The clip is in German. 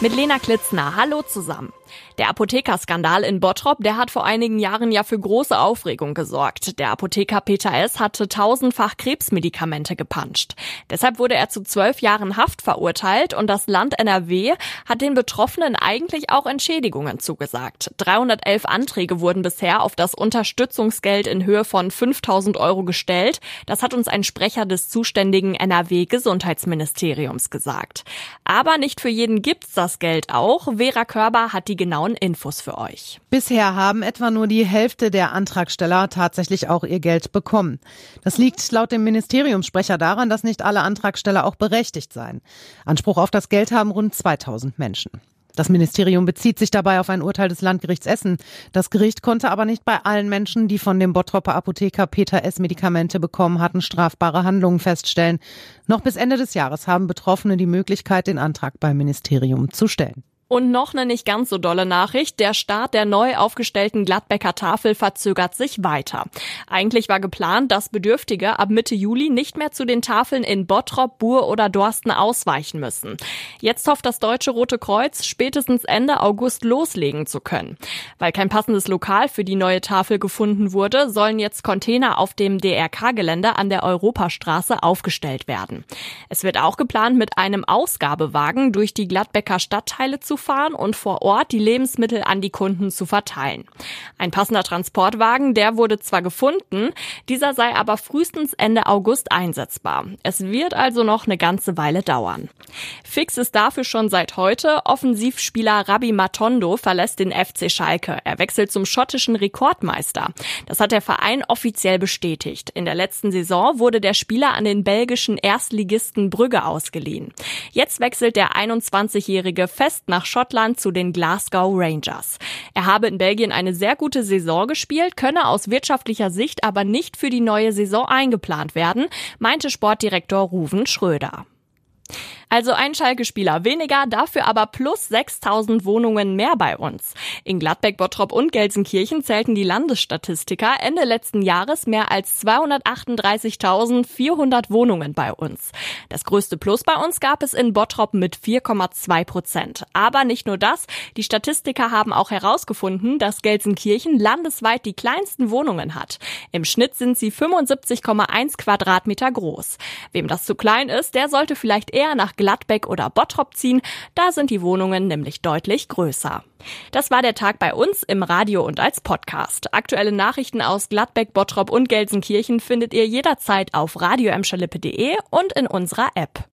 Mit Lena Klitzner. Hallo zusammen. Der Apothekerskandal in Bottrop, der hat vor einigen Jahren ja für große Aufregung gesorgt. Der Apotheker Peter S. hatte tausendfach Krebsmedikamente gepanscht. Deshalb wurde er zu zwölf Jahren Haft verurteilt und das Land NRW hat den Betroffenen eigentlich auch Entschädigungen zugesagt. 311 Anträge wurden bisher auf das Unterstützungsgeld in Höhe von 5000 Euro gestellt. Das hat uns ein Sprecher des zuständigen NRW Gesundheitsministeriums gesagt. Aber nicht für jeden gibt's das Geld auch. Vera Körber hat die genauen Infos für euch. Bisher haben etwa nur die Hälfte der Antragsteller tatsächlich auch ihr Geld bekommen. Das liegt laut dem Ministeriumssprecher daran, dass nicht alle Antragsteller auch berechtigt seien. Anspruch auf das Geld haben rund 2000 Menschen. Das Ministerium bezieht sich dabei auf ein Urteil des Landgerichts Essen. Das Gericht konnte aber nicht bei allen Menschen, die von dem Bottropper Apotheker Peter S. Medikamente bekommen hatten, strafbare Handlungen feststellen. Noch bis Ende des Jahres haben Betroffene die Möglichkeit, den Antrag beim Ministerium zu stellen. Und noch eine nicht ganz so dolle Nachricht. Der Start der neu aufgestellten Gladbecker Tafel verzögert sich weiter. Eigentlich war geplant, dass Bedürftige ab Mitte Juli nicht mehr zu den Tafeln in Bottrop, Bur oder Dorsten ausweichen müssen. Jetzt hofft das Deutsche Rote Kreuz, spätestens Ende August loslegen zu können. Weil kein passendes Lokal für die neue Tafel gefunden wurde, sollen jetzt Container auf dem DRK-Gelände an der Europastraße aufgestellt werden. Es wird auch geplant, mit einem Ausgabewagen durch die Gladbecker Stadtteile zu fahren und vor Ort die Lebensmittel an die Kunden zu verteilen. Ein passender Transportwagen, der wurde zwar gefunden, dieser sei aber frühestens Ende August einsetzbar. Es wird also noch eine ganze Weile dauern. Fix ist dafür schon seit heute. Offensivspieler Rabbi Matondo verlässt den FC Schalke. Er wechselt zum schottischen Rekordmeister. Das hat der Verein offiziell bestätigt. In der letzten Saison wurde der Spieler an den belgischen Erstligisten Brügge ausgeliehen. Jetzt wechselt der 21-Jährige fest nach Schottland zu den Glasgow Rangers. Er habe in Belgien eine sehr gute Saison gespielt, könne aus wirtschaftlicher Sicht aber nicht für die neue Saison eingeplant werden, meinte Sportdirektor Ruven Schröder. Also ein Schalke-Spieler weniger, dafür aber plus 6000 Wohnungen mehr bei uns. In Gladbeck, Bottrop und Gelsenkirchen zählten die Landesstatistiker Ende letzten Jahres mehr als 238.400 Wohnungen bei uns. Das größte Plus bei uns gab es in Bottrop mit 4,2 Prozent. Aber nicht nur das, die Statistiker haben auch herausgefunden, dass Gelsenkirchen landesweit die kleinsten Wohnungen hat. Im Schnitt sind sie 75,1 Quadratmeter groß. Wem das zu klein ist, der sollte vielleicht eher nach Gladbeck oder Bottrop ziehen. Da sind die Wohnungen nämlich deutlich größer. Das war der Tag bei uns im Radio und als Podcast. Aktuelle Nachrichten aus Gladbeck, Bottrop und Gelsenkirchen findet ihr jederzeit auf radioemschalippe.de und in unserer App.